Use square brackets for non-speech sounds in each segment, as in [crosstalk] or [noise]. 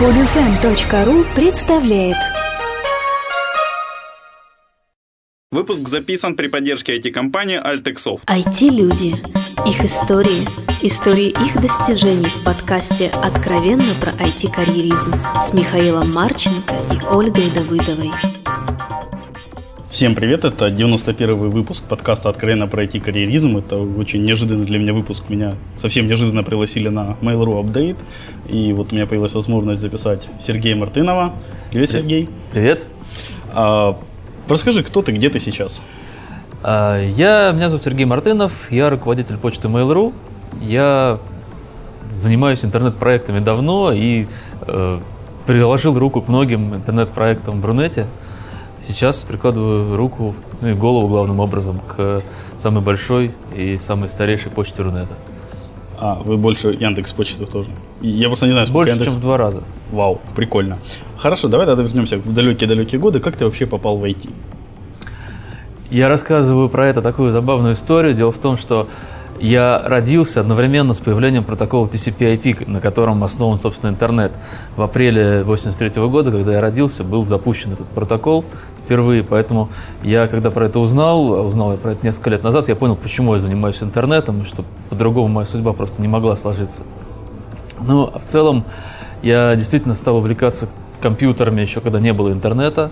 Podfm.ru представляет Выпуск записан при поддержке IT-компании Altexoft. IT-люди. Их истории. Истории их достижений в подкасте «Откровенно про IT-карьеризм» с Михаилом Марченко и Ольгой Давыдовой. Всем привет, это 91 выпуск подкаста «Откровенно про IT-карьеризм». Это очень неожиданный для меня выпуск. Меня совсем неожиданно пригласили на Mail.ru Update. И вот у меня появилась возможность записать Сергея Мартынова. Привет, Сергей. Привет. А, расскажи, кто ты, где ты сейчас? А, я, меня зовут Сергей Мартынов, я руководитель почты Mail.ru. Я занимаюсь интернет-проектами давно и э, приложил руку к многим интернет-проектам в Брунете. Сейчас прикладываю руку, ну и голову главным образом, к самой большой и самой старейшей почте Рунета. А, вы больше Яндекс почты тоже. Я просто не знаю, сколько Больше, Яндекс... чем в два раза. Вау, прикольно. Хорошо, давай тогда вернемся в далекие-далекие годы. Как ты вообще попал в IT? Я рассказываю про это такую забавную историю. Дело в том, что я родился одновременно с появлением протокола TCP/IP, на котором основан, собственно, интернет. В апреле 1983 года, когда я родился, был запущен этот протокол впервые, поэтому я, когда про это узнал, узнал я про это несколько лет назад, я понял, почему я занимаюсь интернетом, что по-другому моя судьба просто не могла сложиться. Ну, а в целом, я действительно стал увлекаться компьютерами еще когда не было интернета,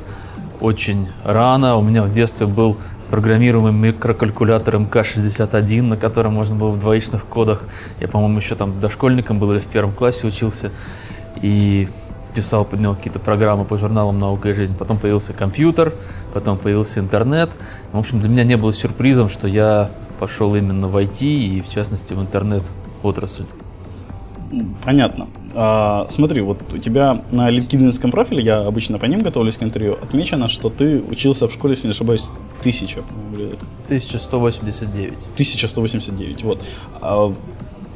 очень рано. У меня в детстве был программируемый микрокалькулятор МК-61, на котором можно было в двоичных кодах. Я, по-моему, еще там дошкольником был или в первом классе учился. И писал под него какие-то программы по журналам «Наука и жизнь». Потом появился компьютер, потом появился интернет. В общем, для меня не было сюрпризом, что я пошел именно в IT и, в частности, в интернет-отрасль. Понятно. А, смотри, вот у тебя на LinkedIn профиле, я обычно по ним готовлюсь к интервью, отмечено, что ты учился в школе, если не ошибаюсь, тысяча. 1189. 1189, вот. А,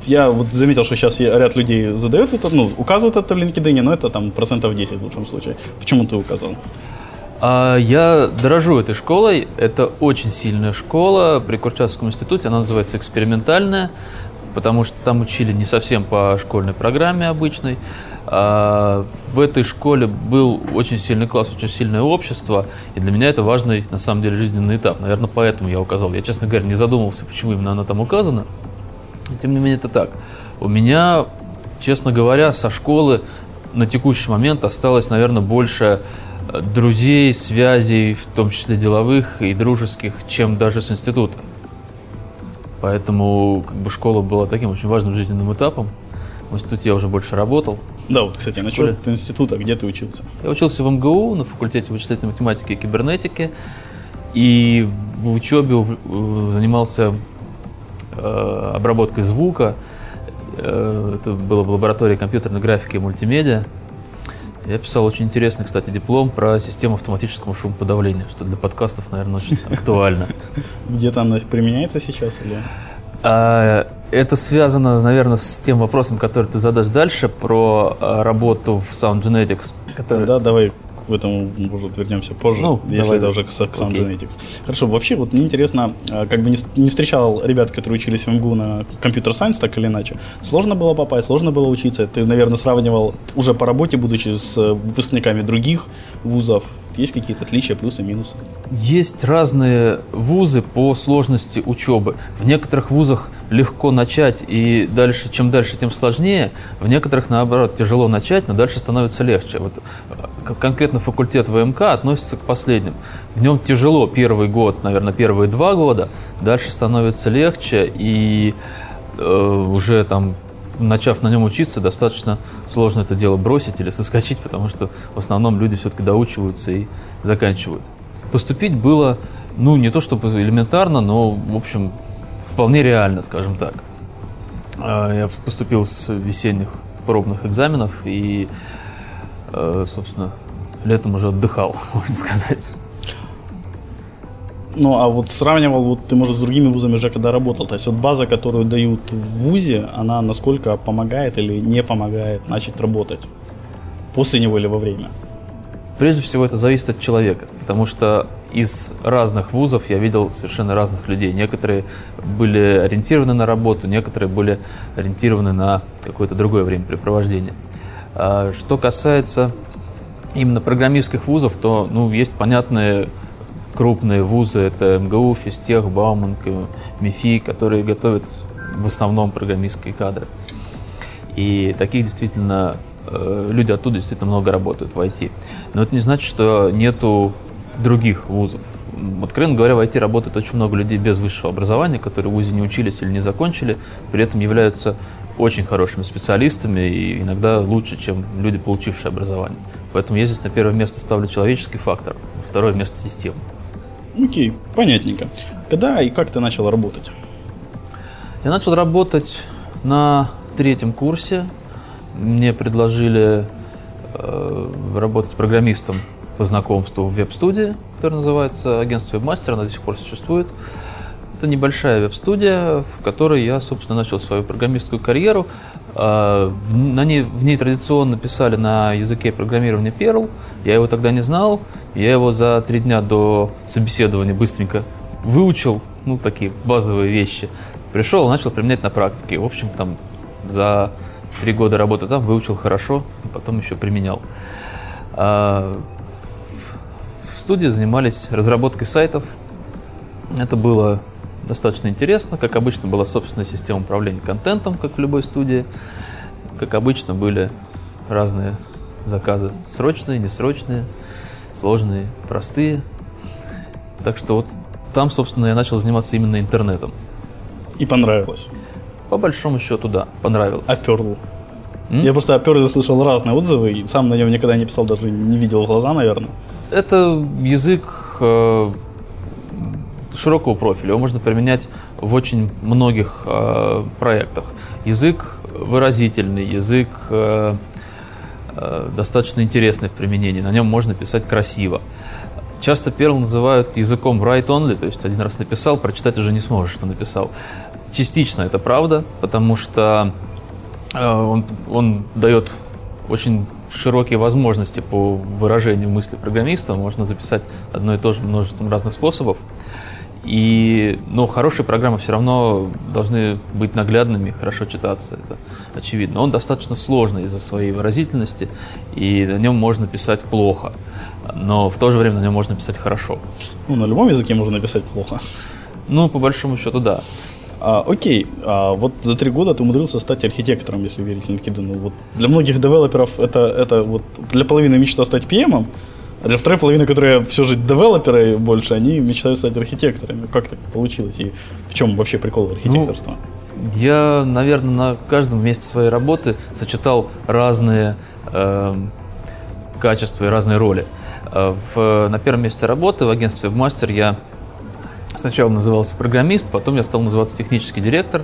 я вот заметил, что сейчас ряд людей задают это, ну, указывают это в LinkedIn, но это там процентов 10 в лучшем случае. Почему ты указал? А, я дорожу этой школой. Это очень сильная школа при Курчатовском институте. Она называется экспериментальная потому что там учили не совсем по школьной программе обычной. А в этой школе был очень сильный класс, очень сильное общество, и для меня это важный, на самом деле, жизненный этап. Наверное, поэтому я указал. Я, честно говоря, не задумывался, почему именно она там указана. Тем не менее, это так. У меня, честно говоря, со школы на текущий момент осталось, наверное, больше друзей, связей, в том числе деловых и дружеских, чем даже с института. Поэтому как бы, школа была таким очень важным жизненным этапом. В институте я уже больше работал. Да, вот, кстати, насчет института, где ты учился? Я учился в МГУ на факультете вычислительной математики и кибернетики. И в учебе занимался э, обработкой звука. Э, это было в лаборатории компьютерной графики и мультимедиа. Я писал очень интересный, кстати, диплом про систему автоматического шумоподавления, что для подкастов, наверное, очень [laughs] актуально. Где-то она применяется сейчас или? А, это связано, наверное, с тем вопросом, который ты задашь дальше, про а, работу в Sound Genetics. Который... Да, давай в этом, может, вернемся позже, ну, если давай, это уже к, к Sound Genetics. Хорошо, вообще, вот мне интересно, а, как бы не, не встречал ребят, которые учились в МГУ на компьютер сайенс, так или иначе. Сложно было попасть, сложно было учиться. Ты, наверное, сравнивал уже по работе, будучи с э, выпускниками других вузов. Есть какие-то отличия, плюсы, минусы? Есть разные вузы по сложности учебы. В некоторых вузах легко начать, и дальше, чем дальше, тем сложнее. В некоторых, наоборот, тяжело начать, но дальше становится легче. Вот э, конкретно факультет ВМК относится к последним. В нем тяжело первый год, наверное, первые два года, дальше становится легче, и э, уже там начав на нем учиться, достаточно сложно это дело бросить или соскочить, потому что в основном люди все-таки доучиваются и заканчивают. Поступить было, ну, не то чтобы элементарно, но, в общем, вполне реально, скажем так. А, я поступил с весенних пробных экзаменов и, э, собственно, летом уже отдыхал, [laughs] можно сказать. Ну, а вот сравнивал, вот ты, может, с другими вузами уже когда работал, то есть вот база, которую дают в вузе, она насколько помогает или не помогает начать работать? После него или во время? Прежде всего, это зависит от человека, потому что из разных вузов я видел совершенно разных людей. Некоторые были ориентированы на работу, некоторые были ориентированы на какое-то другое времяпрепровождение. А, что касается именно программистских вузов, то ну, есть понятные крупные вузы, это МГУ, Физтех, Бауманка, МИФИ, которые готовят в основном программистские кадры. И таких действительно э, люди оттуда действительно много работают в IT. Но это не значит, что нету других вузов. Откровенно говоря, в IT работает очень много людей без высшего образования, которые в ВУЗе не учились или не закончили, при этом являются очень хорошими специалистами и иногда лучше, чем люди, получившие образование. Поэтому я здесь на первое место ставлю человеческий фактор, второе место систему. Окей, понятненько. Когда и как ты начал работать? Я начал работать на третьем курсе. Мне предложили э, работать программистом по знакомству в веб-студии, которая называется агентство вебмастер, она до сих пор существует. Это небольшая веб-студия, в которой я, собственно, начал свою программистскую карьеру. А, на ней, в ней традиционно писали на языке программирования Perl. Я его тогда не знал. Я его за три дня до собеседования быстренько выучил, ну, такие базовые вещи. Пришел, начал применять на практике. В общем, там за три года работы там выучил хорошо, потом еще применял. А, в студии занимались разработкой сайтов. Это было достаточно интересно. Как обычно, была собственная система управления контентом, как в любой студии. Как обычно, были разные заказы. Срочные, несрочные, сложные, простые. Так что вот там, собственно, я начал заниматься именно интернетом. И понравилось? По большому счету, да, понравилось. Perl? М? Я просто о Perl слышал разные отзывы, и сам на нем никогда не писал, даже не видел в глаза, наверное. Это язык э, широкого профиля. Его можно применять в очень многих э, проектах. Язык выразительный, язык э, э, достаточно интересный в применении. На нем можно писать красиво. Часто Perl называют языком write-only, то есть один раз написал, прочитать уже не сможешь, что написал. Частично это правда, потому что э, он, он дает очень широкие возможности по выражению мысли программиста. Можно записать одно и то же множеством разных способов. И, ну, хорошие программы все равно должны быть наглядными, хорошо читаться, это очевидно. Он достаточно сложный из-за своей выразительности, и на нем можно писать плохо, но в то же время на нем можно писать хорошо. Ну, на любом языке можно написать плохо. Ну, по большому счету, да. А, окей, а вот за три года ты умудрился стать архитектором, если верить LinkedIn. Вот для многих девелоперов это, это вот для половины мечта стать PM, а для второй половины, которые все же девелоперы больше, они мечтают стать архитекторами. Как так получилось? И в чем вообще прикол архитекторства? Ну, я, наверное, на каждом месте своей работы сочетал разные э, качества и разные роли. Э, в, на первом месте работы в агентстве «Мастер» я сначала назывался программист, потом я стал называться технический директор.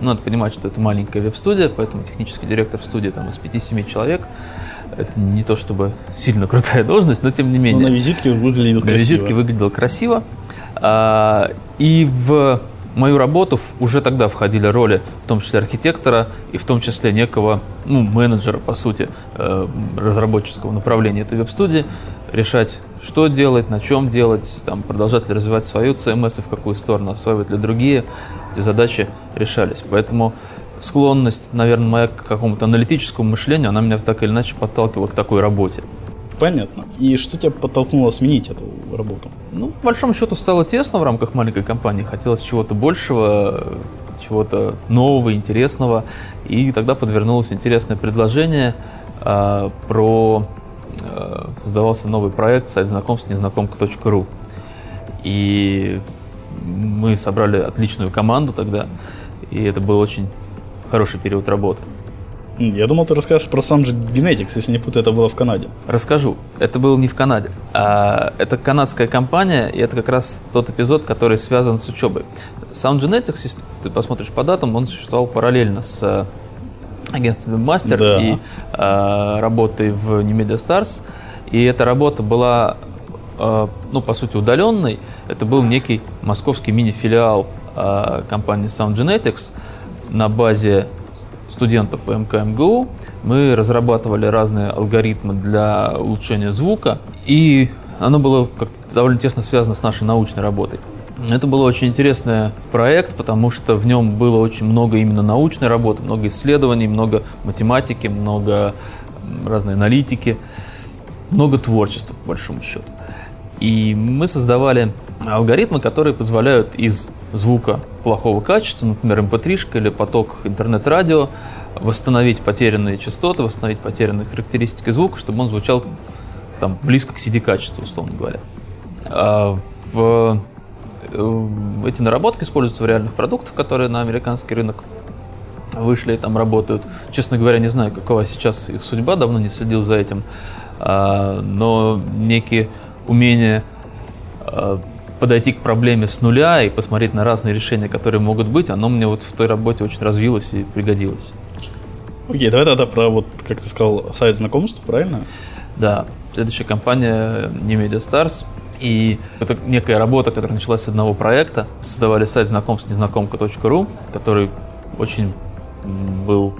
Надо понимать, что это маленькая веб-студия, поэтому технический директор в студии там из 5-7 человек. Это не то чтобы сильно крутая [laughs] должность, но тем не менее. Но на визитке выглядел красиво. На визитке выглядел красиво. А, и в мою работу уже тогда входили роли, в том числе архитектора и в том числе некого ну, менеджера, по сути, э, разработческого направления этой веб-студии, решать, что делать, на чем делать, там, продолжать ли развивать свою CMS и в какую сторону, осваивать ли другие. Эти задачи решались. Поэтому склонность, наверное, моя к какому-то аналитическому мышлению, она меня так или иначе подталкивала к такой работе. Понятно. И что тебя подтолкнуло сменить эту работу? Ну, по большому счету, стало тесно в рамках маленькой компании. Хотелось чего-то большего, чего-то нового, интересного. И тогда подвернулось интересное предложение э, про... Э, создавался новый проект сайт знакомств незнакомка.ру. И мы собрали отличную команду тогда. И это был очень хороший период работы. Я думал, ты расскажешь про Sound Genetics, если не путаю, это было в Канаде. Расскажу. Это было не в Канаде. А, это канадская компания, и это как раз тот эпизод, который связан с учебой. Sound Genetics, если ты посмотришь по датам, он существовал параллельно с э, агентством Webmaster да. и а, работой в New Media Stars. И эта работа была, а, ну, по сути, удаленной. Это был некий московский мини-филиал а, компании Sound Genetics на базе студентов МКМГУ. Мы разрабатывали разные алгоритмы для улучшения звука, и оно было как-то довольно тесно связано с нашей научной работой. Это был очень интересный проект, потому что в нем было очень много именно научной работы, много исследований, много математики, много разные аналитики, много творчества, по большому счету. И мы создавали алгоритмы, которые позволяют из звука плохого качества, например, mp3 эм или поток интернет-радио, восстановить потерянные частоты, восстановить потерянные характеристики звука, чтобы он звучал там, близко к CD-качеству, условно говоря. А в, э, эти наработки используются в реальных продуктах, которые на американский рынок вышли и там работают. Честно говоря, не знаю, какова сейчас их судьба, давно не следил за этим, а, но некие умения а, подойти к проблеме с нуля и посмотреть на разные решения, которые могут быть, оно мне вот в той работе очень развилось и пригодилось. Окей, давай тогда про, вот, как ты сказал, сайт знакомств, правильно? Да, следующая компания New Media Stars. И это некая работа, которая началась с одного проекта. Создавали сайт знакомств незнакомка.ру, который очень был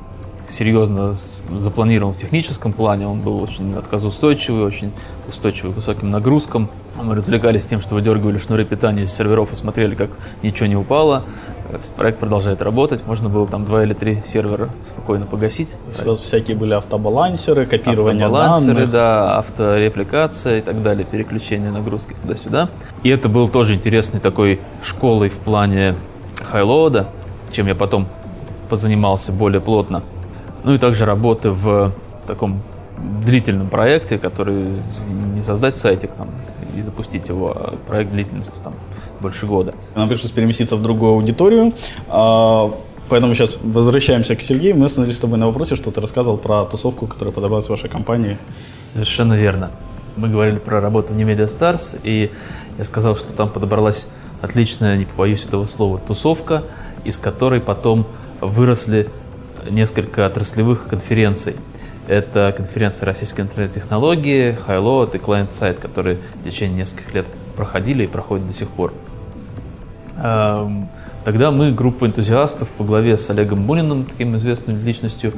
серьезно запланирован в техническом плане. Он был очень отказоустойчивый, очень устойчивый к высоким нагрузкам. Мы развлекались тем, что выдергивали шнуры питания из серверов и смотрели, как ничего не упало. Проект продолжает работать. Можно было там два или три сервера спокойно погасить. У вас всякие были автобалансеры, копирование автобалансеры, данных. да, авторепликация и так далее, переключение нагрузки туда-сюда. И это был тоже интересный такой школой в плане хайлода, чем я потом позанимался более плотно. Ну и также работы в таком длительном проекте, который не создать сайтик там и запустить его, а проект длительностью там больше года. Нам пришлось переместиться в другую аудиторию, а, поэтому сейчас возвращаемся к Сергею. Мы остановились с тобой на вопросе, что ты рассказывал про тусовку, которая подобралась в вашей компании. Совершенно верно. Мы говорили про работу в Media Stars, и я сказал, что там подобралась отличная, не побоюсь этого слова, тусовка, из которой потом выросли несколько отраслевых конференций. Это конференция российской интернет-технологии, Highload и Client Side, которые в течение нескольких лет проходили и проходят до сих пор. Эм, тогда мы, группа энтузиастов во главе с Олегом Буниным, таким известным личностью,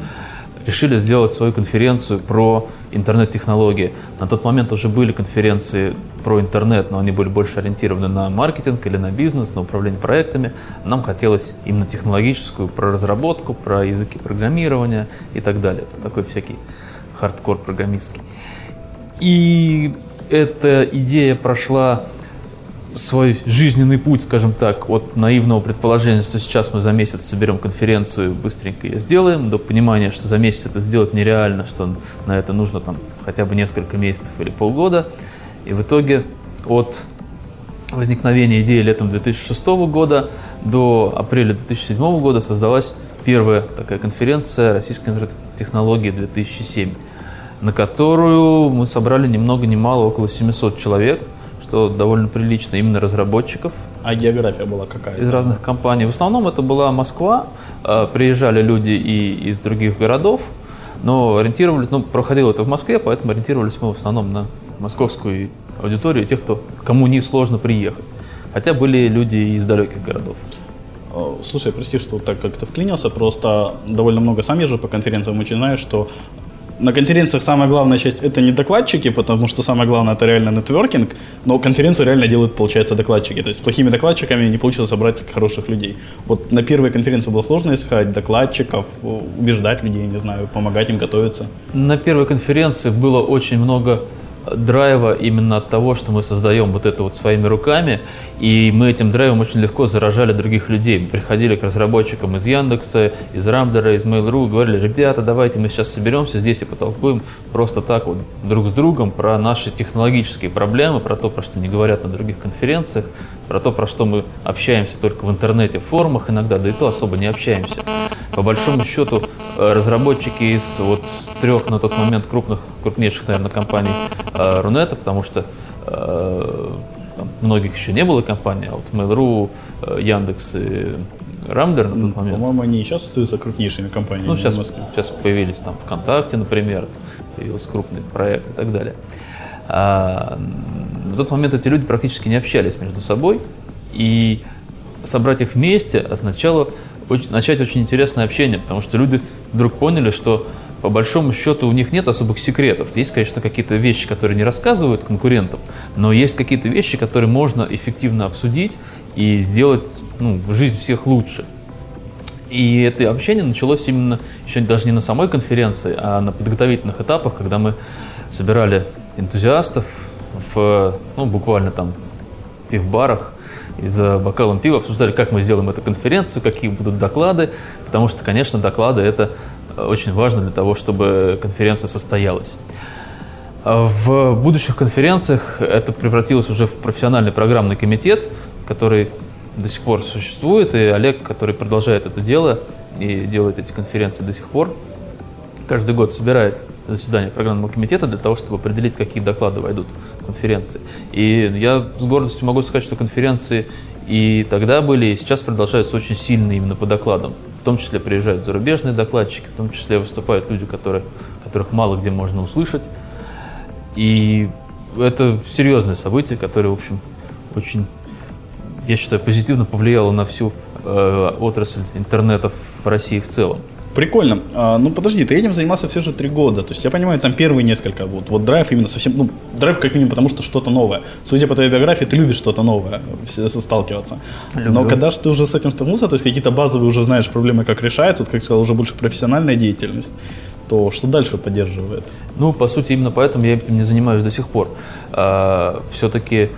решили сделать свою конференцию про интернет-технологии. На тот момент уже были конференции про интернет, но они были больше ориентированы на маркетинг или на бизнес, на управление проектами. Нам хотелось именно технологическую, про разработку, про языки программирования и так далее. Такой всякий хардкор программистский. И эта идея прошла свой жизненный путь, скажем так, от наивного предположения, что сейчас мы за месяц соберем конференцию, быстренько ее сделаем, до понимания, что за месяц это сделать нереально, что на это нужно там хотя бы несколько месяцев или полгода. И в итоге от возникновения идеи летом 2006 года до апреля 2007 года создалась первая такая конференция российской интернет-технологии 2007, на которую мы собрали ни много ни мало, около 700 человек – что довольно прилично именно разработчиков. А география была какая? Из разных компаний. В основном это была Москва. Э, приезжали люди и из других городов, но ориентировались, ну, проходило это в Москве, поэтому ориентировались мы в основном на московскую аудиторию, тех, кто, кому не сложно приехать. Хотя были люди из далеких городов. Э, слушай, прости, что так как-то вклинился, просто довольно много сам езжу по конференциям, очень знаю, что на конференциях самая главная часть это не докладчики, потому что самое главное это реально нетворкинг, но конференцию реально делают, получается, докладчики. То есть с плохими докладчиками не получится собрать хороших людей. Вот на первой конференции было сложно искать докладчиков, убеждать людей, не знаю, помогать им готовиться. На первой конференции было очень много драйва именно от того, что мы создаем вот это вот своими руками, и мы этим драйвом очень легко заражали других людей. Мы приходили к разработчикам из Яндекса, из Рамблера, из Mail.ru, говорили, ребята, давайте мы сейчас соберемся здесь и потолкуем просто так вот друг с другом про наши технологические проблемы, про то, про что не говорят на других конференциях, про то, про что мы общаемся только в интернете, в форумах иногда, да и то особо не общаемся. По большому счету, э, разработчики из вот трех на тот момент крупных, крупнейших, наверное, компаний э, Рунета, потому что э, там, многих еще не было компаний, а вот Mail.ru, Яндекс и Рамблер на тот момент. По-моему, они и сейчас остаются крупнейшими компаниями. Ну, сейчас, сейчас появились там ВКонтакте, например, появился крупный проект и так далее. А, на тот момент эти люди практически не общались между собой, и собрать их вместе означало очень, начать очень интересное общение, потому что люди вдруг поняли, что по большому счету у них нет особых секретов. Есть, конечно, какие-то вещи, которые не рассказывают конкурентам, но есть какие-то вещи, которые можно эффективно обсудить и сделать ну, жизнь всех лучше. И это общение началось именно еще даже не на самой конференции, а на подготовительных этапах, когда мы собирали энтузиастов в, ну, буквально там пивбарах и за бокалом пива обсуждали, как мы сделаем эту конференцию, какие будут доклады, потому что, конечно, доклады это очень важно для того, чтобы конференция состоялась. В будущих конференциях это превратилось уже в профессиональный программный комитет, который до сих пор существует, и Олег, который продолжает это дело и делает эти конференции до сих пор, каждый год собирает заседание программного комитета для того, чтобы определить, какие доклады войдут в конференции. И я с гордостью могу сказать, что конференции и тогда были, и сейчас продолжаются очень сильные именно по докладам. В том числе приезжают зарубежные докладчики, в том числе выступают люди, которые, которых мало где можно услышать. И это серьезное событие, которое, в общем, очень я считаю, позитивно повлияло на всю э, отрасль интернета в России в целом. Прикольно. А, ну подожди, ты этим занимался все же три года. То есть я понимаю, там первые несколько. Вот, вот драйв именно совсем. Ну, драйв как минимум, потому что что-то новое. Судя по твоей биографии, ты любишь что-то новое, сталкиваться. Люблю. Но когда же ты уже с этим столкнулся, то есть какие-то базовые уже знаешь проблемы, как решаются, вот как сказал, уже больше профессиональная деятельность, то что дальше поддерживает? Ну, по сути, именно поэтому я этим не занимаюсь до сих пор. А, все-таки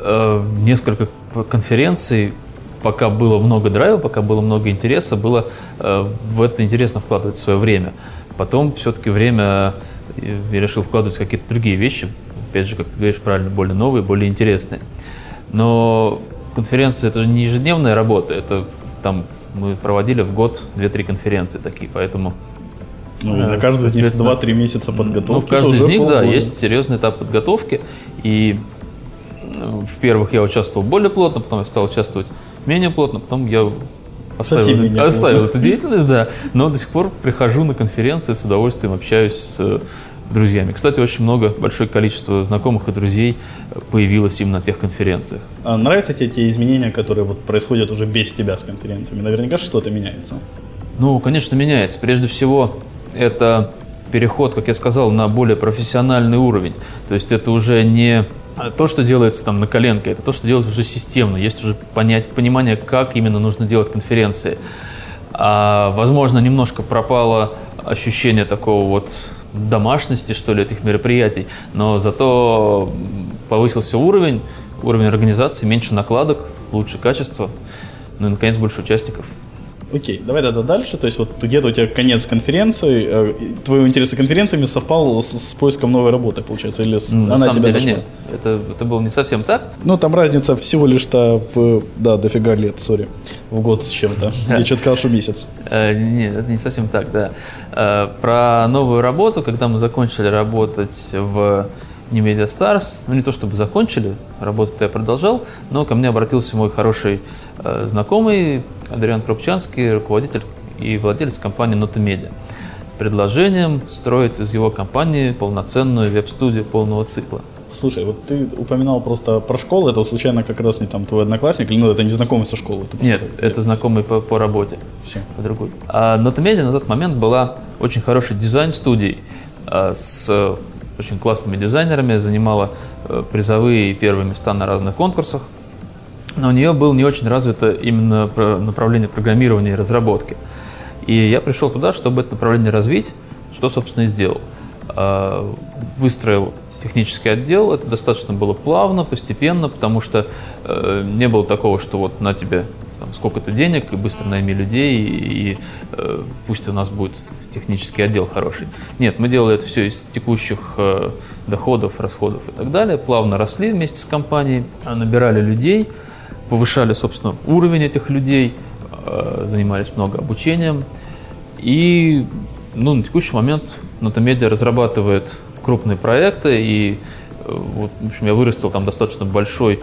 а, несколько конференций, пока было много драйва, пока было много интереса, было э, в это интересно вкладывать свое время. Потом все-таки время э, я решил вкладывать в какие-то другие вещи, опять же, как ты говоришь правильно, более новые, более интересные. Но конференция это же не ежедневная работа, это там мы проводили в год 2-3 конференции такие, поэтому ну, на э, каждую из них 2-3 месяца подготовки. Ну, в каждой из них, да, есть серьезный этап подготовки. И в первых я участвовал более плотно, потом я стал участвовать менее плотно, потом я оставил, [laughs] оставил эту деятельность, да. Но до сих пор прихожу на конференции, с удовольствием общаюсь с э, друзьями. Кстати, очень много, большое количество знакомых и друзей появилось именно на тех конференциях. А нравятся тебе те изменения, которые вот происходят уже без тебя с конференциями? Наверняка что-то меняется. Ну, конечно, меняется. Прежде всего, это переход, как я сказал, на более профессиональный уровень. То есть это уже не то, что делается там на коленке, это то, что делается уже системно. Есть уже понять, понимание, как именно нужно делать конференции. А, возможно, немножко пропало ощущение такого вот домашности, что ли, этих мероприятий, но зато повысился уровень, уровень организации, меньше накладок, лучше качество, ну и, наконец, больше участников. Окей, давай тогда дальше. То есть вот где-то у тебя конец конференции, э, твои интересы конференциями совпал с, с поиском новой работы, получается, или с, На она самом тебя деле дошла? нет, это, это было не совсем так. Ну, там разница всего лишь-то в, да, дофига лет, сори, в год с чем-то. [laughs] Я что-то сказал, что месяц. Э, нет, это не совсем так, да. Э, про новую работу, когда мы закончили работать в не Media Stars. Ну, не то чтобы закончили, работать я продолжал, но ко мне обратился мой хороший э, знакомый Адриан Крупчанский, руководитель и владелец компании Notomedia. Предложением строить из его компании полноценную веб-студию полного цикла. Слушай, вот ты упоминал просто про школу, это случайно как раз не там твой одноклассник, или ну, это не знакомый со школы? Это Нет, это, это знакомый по, по работе. Все. По другой. А Notomedia на тот момент была очень хорошей дизайн-студией а, с очень классными дизайнерами, занимала э, призовые и первые места на разных конкурсах. Но у нее было не очень развито именно направление программирования и разработки. И я пришел туда, чтобы это направление развить, что, собственно, и сделал. А, выстроил технический отдел, это достаточно было плавно, постепенно, потому что э, не было такого, что вот на тебе там, сколько-то денег, и быстро найми людей, и, и э, пусть у нас будет технический отдел хороший. Нет, мы делали это все из текущих э, доходов, расходов и так далее, плавно росли вместе с компанией, набирали людей, повышали, собственно, уровень этих людей, э, занимались много обучением, и ну, на текущий момент Нотомедиа разрабатывает крупные проекты, и э, вот, в общем, я вырастил там достаточно большой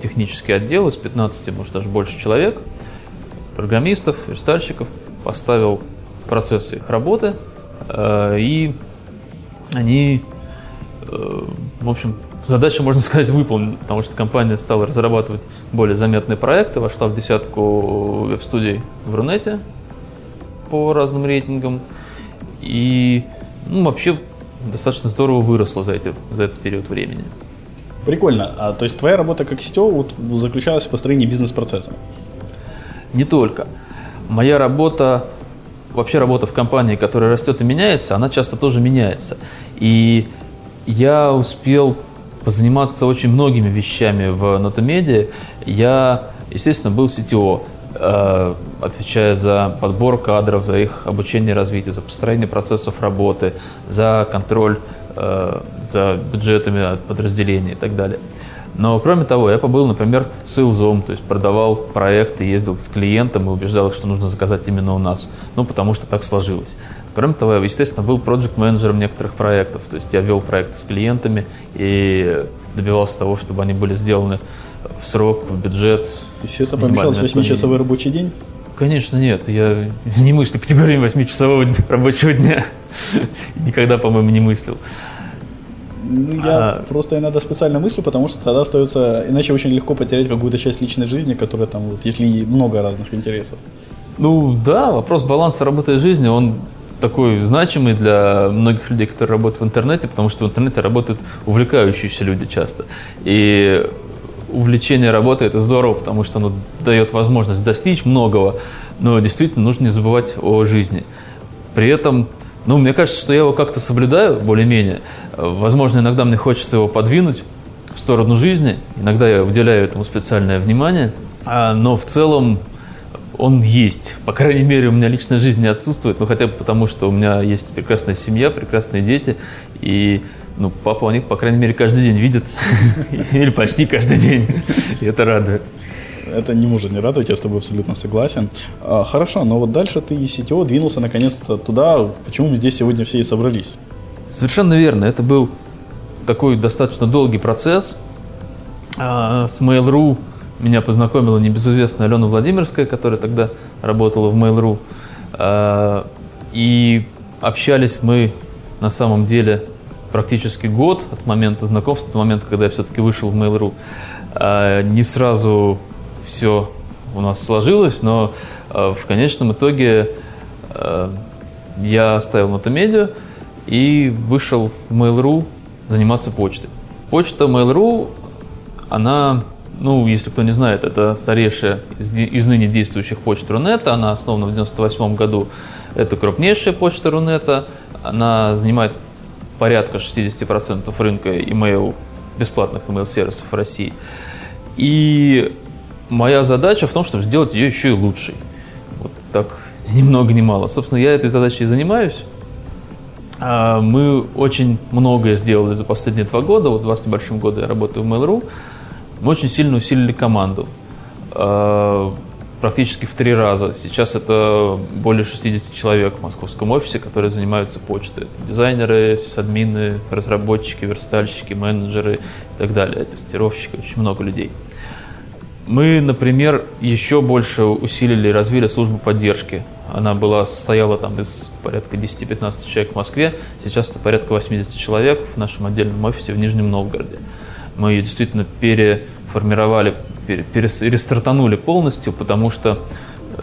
технический отдел из 15, может даже больше человек, программистов, верстальщиков, поставил процессы их работы, э, и они, э, в общем, задача, можно [laughs] сказать, выполнена, потому что компания стала разрабатывать более заметные проекты, вошла в десятку веб-студий в Рунете по разным рейтингам, и ну, вообще достаточно здорово выросла за, эти, за этот период времени. Прикольно. А, то есть твоя работа как сетевого вот, заключалась в построении бизнес-процесса? Не только. моя работа, вообще работа в компании, которая растет и меняется, она часто тоже меняется. И я успел позаниматься очень многими вещами в Нотомедиа. Я, естественно, был CTO, э, отвечая за подбор кадров, за их обучение и развитие, за построение процессов работы, за контроль за бюджетами подразделений и так далее. Но кроме того, я побыл, например, сейлзом, то есть продавал проекты, ездил с клиентом и убеждал их, что нужно заказать именно у нас. Ну, потому что так сложилось. Кроме того, я, естественно, был проект-менеджером некоторых проектов. То есть я вел проекты с клиентами и добивался того, чтобы они были сделаны в срок, в бюджет. То есть это помещалось в 8-часовой рабочий день? Конечно, нет. Я не мыслю категориями 8-часового [laughs] рабочего дня. Никогда, по-моему, не мыслил. Ну, я а... просто иногда специально мыслю, потому что тогда остается, иначе очень легко потерять какую-то часть личной жизни, которая там, вот, если много разных интересов. Ну да, вопрос баланса работы и жизни, он такой значимый для многих людей, которые работают в интернете, потому что в интернете работают увлекающиеся люди часто. И увлечение работы это здорово, потому что оно дает возможность достичь многого, но действительно нужно не забывать о жизни. При этом ну, мне кажется, что я его как-то соблюдаю более-менее. Возможно, иногда мне хочется его подвинуть в сторону жизни. Иногда я уделяю этому специальное внимание. А, но в целом он есть. По крайней мере, у меня личная жизнь не отсутствует. Ну, хотя бы потому, что у меня есть прекрасная семья, прекрасные дети. И ну, папа они, по крайней мере, каждый день видит. [laughs] Или почти каждый день. И это радует это не может не радовать, я с тобой абсолютно согласен. А, хорошо, но вот дальше ты из CTO двинулся наконец-то туда, почему мы здесь сегодня все и собрались. Совершенно верно, это был такой достаточно долгий процесс. А, с Mail.ru меня познакомила небезызвестная Алена Владимирская, которая тогда работала в Mail.ru. А, и общались мы на самом деле практически год от момента знакомства до момента, когда я все-таки вышел в Mail.ru. Не сразу все у нас сложилось, но э, в конечном итоге я оставил Мотомедиа и вышел в Mail.ru заниматься почтой. Почта Mail.ru, она, ну, если кто не знает, это старейшая из, из ныне действующих почт Рунета, она основана в 98 году. Это крупнейшая почта Рунета, она занимает порядка 60% рынка email, бесплатных email-сервисов в России. И моя задача в том, чтобы сделать ее еще и лучшей. Вот так [laughs] ни много ни мало. Собственно, я этой задачей и занимаюсь. А, мы очень многое сделали за последние два года. Вот два с небольшим года я работаю в Mail.ru. Мы очень сильно усилили команду. А, практически в три раза. Сейчас это более 60 человек в московском офисе, которые занимаются почтой. Это дизайнеры, админы, разработчики, верстальщики, менеджеры и так далее, тестировщики, очень много людей. Мы, например, еще больше усилили и развили службу поддержки. Она была, состояла там из порядка 10-15 человек в Москве, сейчас это порядка 80 человек в нашем отдельном офисе в Нижнем Новгороде. Мы ее действительно переформировали, пере, перестартанули полностью, потому что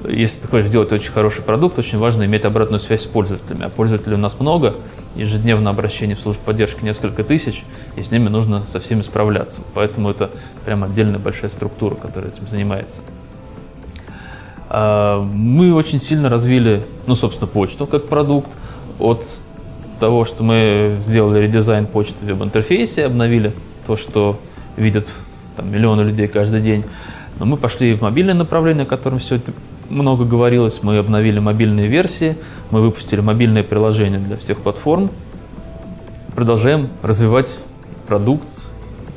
если ты хочешь сделать очень хороший продукт, очень важно иметь обратную связь с пользователями. А пользователей у нас много, ежедневно обращение в службу поддержки несколько тысяч, и с ними нужно со всеми справляться. Поэтому это прям отдельная большая структура, которая этим занимается. А, мы очень сильно развили, ну, собственно, почту как продукт. От того, что мы сделали редизайн почты в веб-интерфейсе, обновили то, что видят там, миллионы людей каждый день. Но мы пошли в мобильное направление, о котором все это много говорилось, мы обновили мобильные версии, мы выпустили мобильное приложение для всех платформ. Продолжаем развивать продукт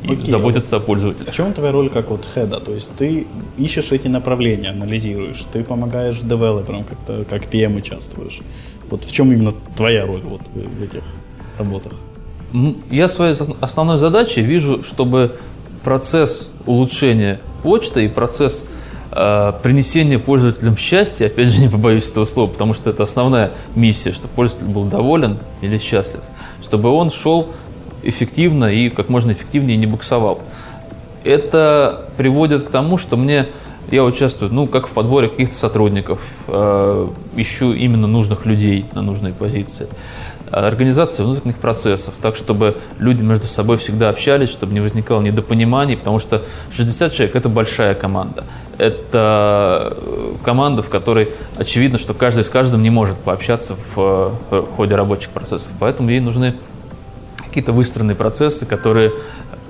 и Окей, заботиться о пользователях. В чем твоя роль как вот хеда? То есть ты ищешь эти направления, анализируешь, ты помогаешь девелоперам, как-то как PM участвуешь. Вот в чем именно твоя роль вот в этих работах? Я своей основной задачей вижу, чтобы процесс улучшения почты и процесс Э, принесение пользователям счастья, опять же, [laughs] не побоюсь этого слова, потому что это основная миссия, чтобы пользователь был доволен или счастлив, чтобы он шел эффективно и как можно эффективнее не буксовал. Это приводит к тому, что мне я участвую, ну, как в подборе каких-то сотрудников, э, ищу именно нужных людей на нужные позиции. Организация внутренних процессов, так, чтобы люди между собой всегда общались, чтобы не возникало недопониманий, потому что 60 человек – это большая команда. Это э, команда, в которой очевидно, что каждый с каждым не может пообщаться в, в ходе рабочих процессов. Поэтому ей нужны какие-то выстроенные процессы, которые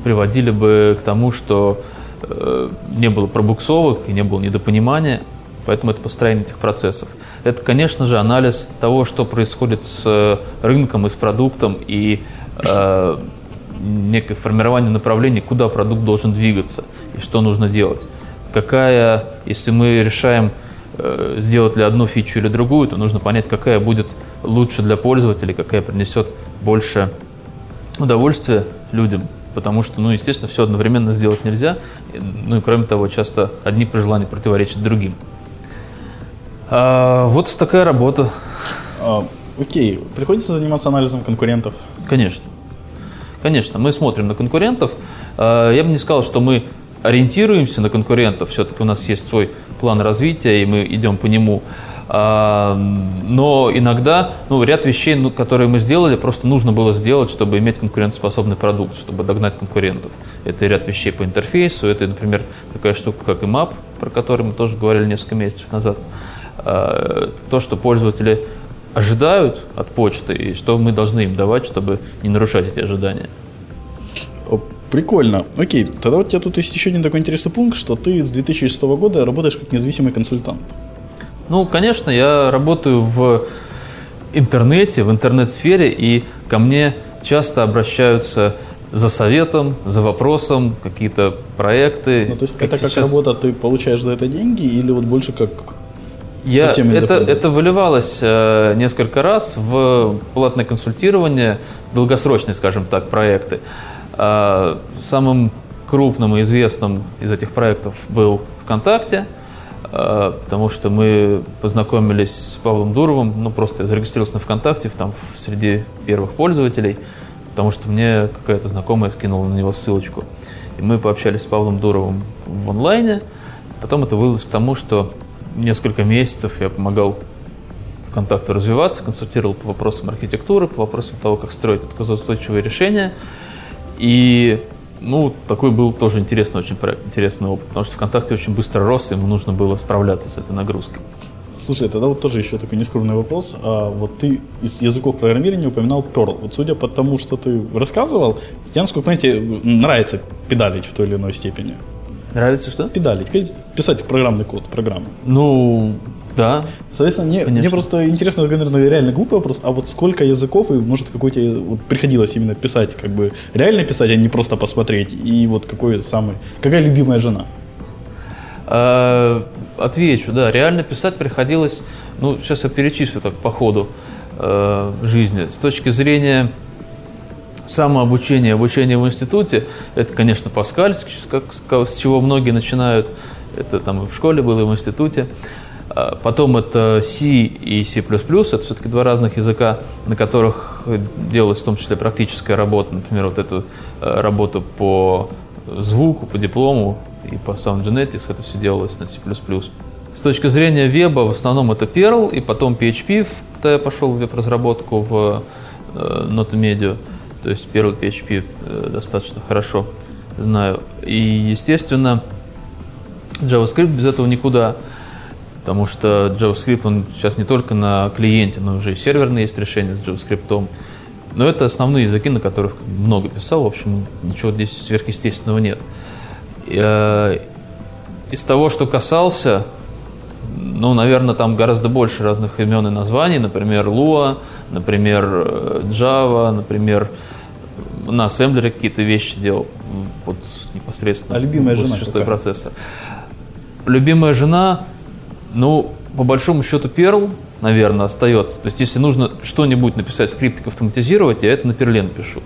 приводили бы к тому, что э, не было пробуксовок и не было недопонимания, Поэтому это построение этих процессов. Это, конечно же, анализ того, что происходит с э, рынком и с продуктом, и э, некое формирование направления, куда продукт должен двигаться и что нужно делать. Какая, если мы решаем э, сделать ли одну фичу или другую, то нужно понять, какая будет лучше для пользователей, какая принесет больше удовольствия людям, потому что, ну, естественно, все одновременно сделать нельзя. Ну и кроме того, часто одни пожелания противоречат другим. А, вот такая работа. А, окей, приходится заниматься анализом конкурентов? Конечно. Конечно, мы смотрим на конкурентов. А, я бы не сказал, что мы ориентируемся на конкурентов. Все-таки у нас есть свой план развития, и мы идем по нему. А, но иногда ну, ряд вещей, ну, которые мы сделали, просто нужно было сделать, чтобы иметь конкурентоспособный продукт, чтобы догнать конкурентов. Это ряд вещей по интерфейсу, это, например, такая штука, как IMAP, про который мы тоже говорили несколько месяцев назад. Э, то, что пользователи ожидают от почты и что мы должны им давать, чтобы не нарушать эти ожидания. Прикольно. Окей, тогда у тебя тут есть еще один такой интересный пункт, что ты с 2006 года работаешь как независимый консультант. Ну, конечно, я работаю в интернете, в интернет-сфере, и ко мне часто обращаются за советом, за вопросом, какие-то проекты. Ну, то есть как это сейчас... как работа, ты получаешь за это деньги или вот больше как я, это, это выливалось э, несколько раз в платное консультирование, долгосрочные, скажем так, проекты. Э, самым крупным и известным из этих проектов был ВКонтакте, э, потому что мы познакомились с Павлом Дуровым, ну просто я зарегистрировался на ВКонтакте, там среди первых пользователей, потому что мне какая-то знакомая скинула на него ссылочку. И мы пообщались с Павлом Дуровым в онлайне. Потом это вылилось к тому, что несколько месяцев я помогал ВКонтакту развиваться, консультировал по вопросам архитектуры, по вопросам того, как строить отказоустойчивые решения. И ну, такой был тоже интересный очень проект, интересный опыт, потому что ВКонтакте очень быстро рос, и ему нужно было справляться с этой нагрузкой. Слушай, тогда вот тоже еще такой нескромный вопрос. А вот ты из языков программирования упоминал Perl. Вот судя по тому, что ты рассказывал, я, насколько знаете, нравится педалить в той или иной степени. Нравится что? Педалить, писать программный код, программу. Ну, да. Соответственно, мне, мне просто интересно, наверное, реально глупый вопрос, а вот сколько языков и, может, какой тебе вот, приходилось именно писать, как бы реально писать, а не просто посмотреть, и вот какой самый, какая любимая жена? Отвечу, да, реально писать приходилось, ну, сейчас я перечислю так по ходу э, жизни. С точки зрения самообучение, обучение в институте, это, конечно, Паскаль, с чего многие начинают, это там и в школе было, и в институте. А потом это C и C++, это все-таки два разных языка, на которых делалась в том числе практическая работа, например, вот эту э, работу по звуку, по диплому и по Sound Genetics, это все делалось на C++. С точки зрения веба, в основном это Perl, и потом PHP, когда я пошел в веб-разработку в э, Nota Media. То есть первый PHP э, достаточно хорошо знаю. И, естественно, JavaScript без этого никуда. Потому что JavaScript, он сейчас не только на клиенте, но уже и серверные есть решения с JavaScript. Но это основные языки, на которых много писал. В общем, ничего здесь сверхъестественного нет. Э, из того, что касался, ну, наверное, там гораздо больше разных имен и названий. Например, Lua, например, э, Java, например, на ассемблере какие-то вещи делал. Вот непосредственно. А любимая жена шестой процессор. Любимая жена, ну, по большому счету, Perl, наверное, остается. То есть, если нужно что-нибудь написать, скриптик автоматизировать, я это на Perl пишу.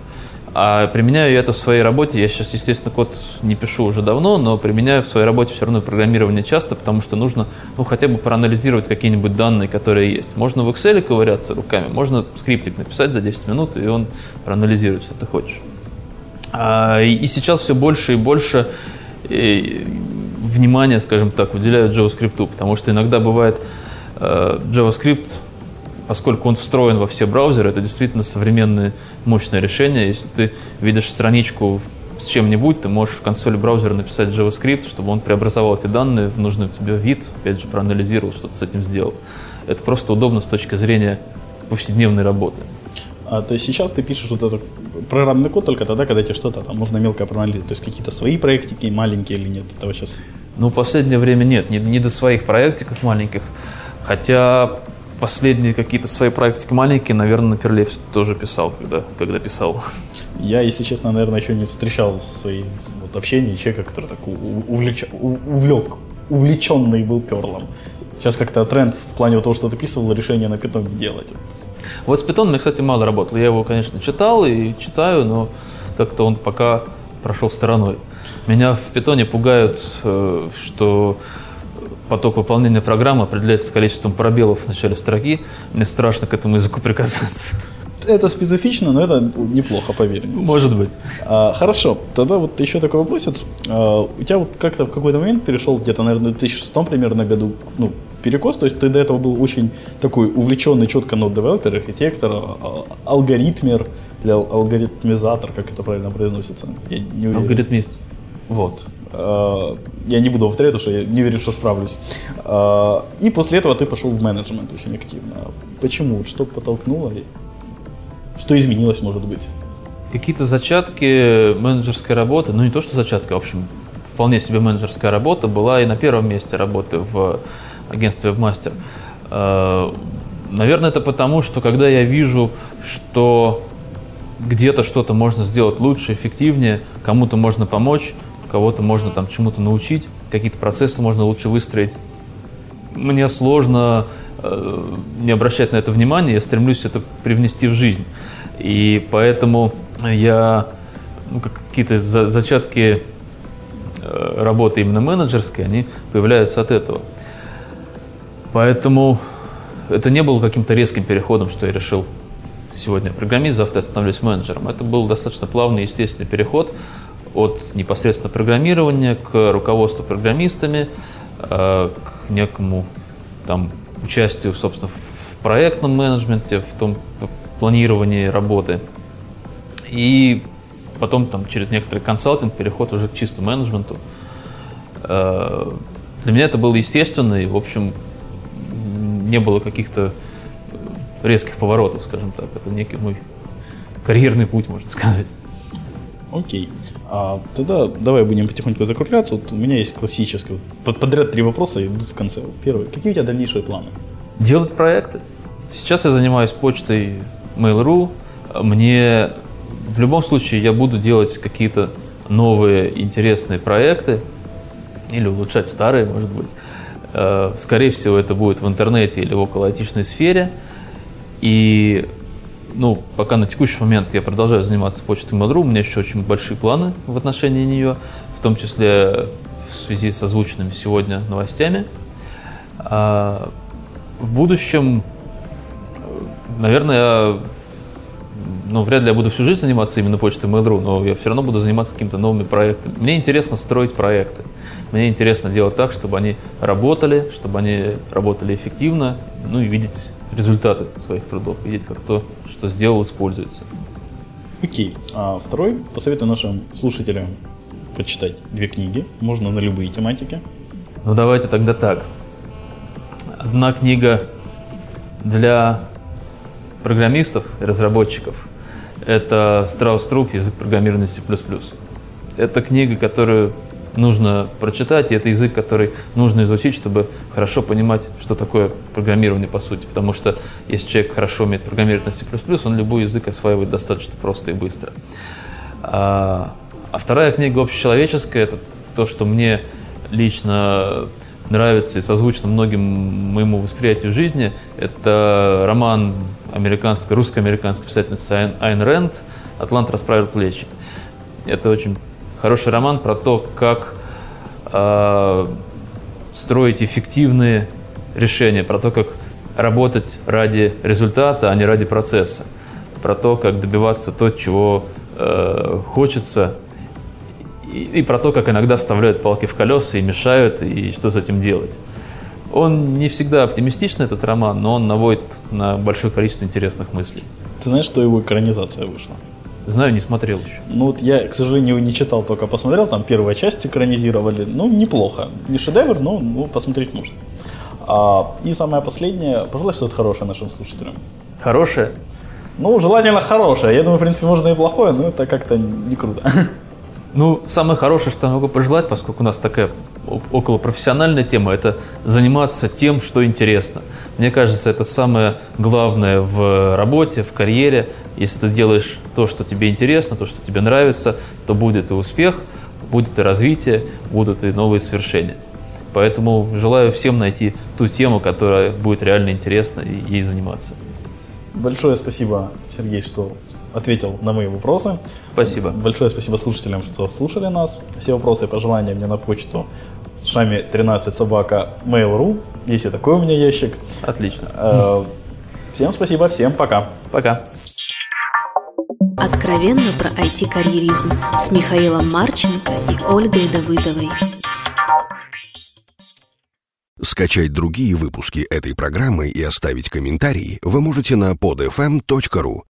А применяю я это в своей работе. Я сейчас, естественно, код не пишу уже давно, но применяю в своей работе все равно программирование часто, потому что нужно ну, хотя бы проанализировать какие-нибудь данные, которые есть. Можно в Excel ковыряться руками, можно скриптик написать за 10 минут, и он проанализирует, что ты хочешь. А, и сейчас все больше и больше э, внимания, скажем так, уделяют JavaScript, потому что иногда бывает JavaScript поскольку он встроен во все браузеры, это действительно современное мощное решение. Если ты видишь страничку с чем-нибудь, ты можешь в консоли браузера написать JavaScript, чтобы он преобразовал эти данные в нужный тебе вид, опять же, проанализировал, что-то с этим сделал. Это просто удобно с точки зрения повседневной работы. А, то есть сейчас ты пишешь вот этот программный код только тогда, когда тебе что-то там можно мелко проанализировать. То есть какие-то свои проектики, маленькие или нет, этого сейчас? Ну, в последнее время нет, не, не до своих проектиков маленьких. Хотя последние какие-то свои проектики маленькие, наверное, на Перле тоже писал, когда, когда писал. Я, если честно, наверное, еще не встречал в своей вот, общении человека, который так увлеч... увлек, увлеченный был перлом. Сейчас как-то тренд в плане того, что ты писал, решение на питоне делать. Вот с питоном я, кстати, мало работал. Я его, конечно, читал и читаю, но как-то он пока прошел стороной. Меня в питоне пугают, э, что поток выполнения программы определяется количеством пробелов в начале строки. Мне страшно к этому языку приказаться. Это специфично, но это неплохо, поверь. Может быть. А, хорошо, тогда вот еще такой вопросец. А, у тебя вот как-то в какой-то момент перешел где-то, наверное, в 2006 примерно году, ну, перекос, то есть ты до этого был очень такой увлеченный четко нод-девелопер, архитектор, а, алгоритмер или алгоритмизатор, как это правильно произносится. Я не уверен. Алгоритмист. Вот. А, я не буду повторять, потому что я не уверен, что справлюсь. А, и после этого ты пошел в менеджмент очень активно. Почему? Что подтолкнуло? Что изменилось, может быть? Какие-то зачатки менеджерской работы, ну не то, что зачатки, в общем, вполне себе менеджерская работа была и на первом месте работы в агентстве WebMaster. А, наверное, это потому, что когда я вижу, что где-то что-то можно сделать лучше, эффективнее, кому-то можно помочь, кого-то можно там чему-то научить, какие-то процессы можно лучше выстроить. Мне сложно э, не обращать на это внимание, я стремлюсь это привнести в жизнь. И поэтому я ну, какие-то за, зачатки э, работы именно менеджерской, они появляются от этого. Поэтому это не было каким-то резким переходом, что я решил сегодня программист, завтра я становлюсь менеджером. Это был достаточно плавный, естественный переход от непосредственно программирования к руководству программистами, э, к некому там, участию, собственно, в проектном менеджменте, в том планировании работы. И потом там, через некоторый консалтинг переход уже к чистому менеджменту. Э, для меня это было естественно, и, в общем, не было каких-то резких поворотов, скажем так. Это некий мой карьерный путь, можно сказать. Окей. А, тогда давай будем потихоньку закругляться. Вот у меня есть классическое. Под, подряд три вопроса и идут в конце. Первый. Какие у тебя дальнейшие планы? Делать проекты. Сейчас я занимаюсь почтой Mail.ru. Мне в любом случае я буду делать какие-то новые интересные проекты или улучшать старые, может быть. Э, скорее всего, это будет в интернете или в около сфере. И ну, пока на текущий момент я продолжаю заниматься почтой Mail.ru, у меня еще очень большие планы в отношении нее, в том числе в связи с озвученными сегодня новостями. А в будущем, наверное, ну, вряд ли я буду всю жизнь заниматься именно почтой Mail.ru, но я все равно буду заниматься какими-то новыми проектами. Мне интересно строить проекты. Мне интересно делать так, чтобы они работали, чтобы они работали эффективно, ну и видеть результаты своих трудов, видеть, как то, что сделал, используется. Окей. А второй, посоветую нашим слушателям почитать две книги, можно на любые тематики. Ну давайте тогда так. Одна книга для программистов и разработчиков – это Страус Труп «Язык программирования C++». Это книга, которую нужно прочитать, и это язык, который нужно изучить, чтобы хорошо понимать, что такое программирование по сути. Потому что если человек хорошо умеет программировать на C++, он любой язык осваивает достаточно просто и быстро. А, а вторая книга общечеловеческая – это то, что мне лично нравится и созвучно многим моему восприятию жизни. Это роман американской, русско-американской писательницы Айн Рэнд «Атлант расправил плечи». Это очень хороший роман про то, как э, строить эффективные решения, про то, как работать ради результата, а не ради процесса, про то, как добиваться то, чего э, хочется, и, и про то, как иногда вставляют палки в колеса и мешают, и что с этим делать. Он не всегда оптимистичный, этот роман, но он наводит на большое количество интересных мыслей. Ты знаешь, что его экранизация вышла? Знаю, не смотрел еще. Ну вот я, к сожалению, не читал, только посмотрел, там первая часть экранизировали. Ну, неплохо. Не шедевр, но ну, посмотреть можно. А, и самое последнее, пожалуй, что-то хорошее нашим слушателям. Хорошее? Ну, желательно хорошее. Я думаю, в принципе, можно и плохое, но это как-то не круто. [laughs] Ну, самое хорошее, что я могу пожелать, поскольку у нас такая около профессиональная тема, это заниматься тем, что интересно. Мне кажется, это самое главное в работе, в карьере. Если ты делаешь то, что тебе интересно, то, что тебе нравится, то будет и успех, будет и развитие, будут и новые свершения. Поэтому желаю всем найти ту тему, которая будет реально интересна и ей заниматься. Большое спасибо, Сергей, что ответил на мои вопросы. Спасибо. Большое спасибо слушателям, что слушали нас. Все вопросы и пожелания мне на почту шами 13 собака mail.ru. Есть и такой у меня ящик. Отлично. Э, всем спасибо, всем пока. Пока. Откровенно про IT-карьеризм с Михаилом Марченко и Ольгой Давыдовой. Скачать другие выпуски этой программы и оставить комментарии вы можете на podfm.ru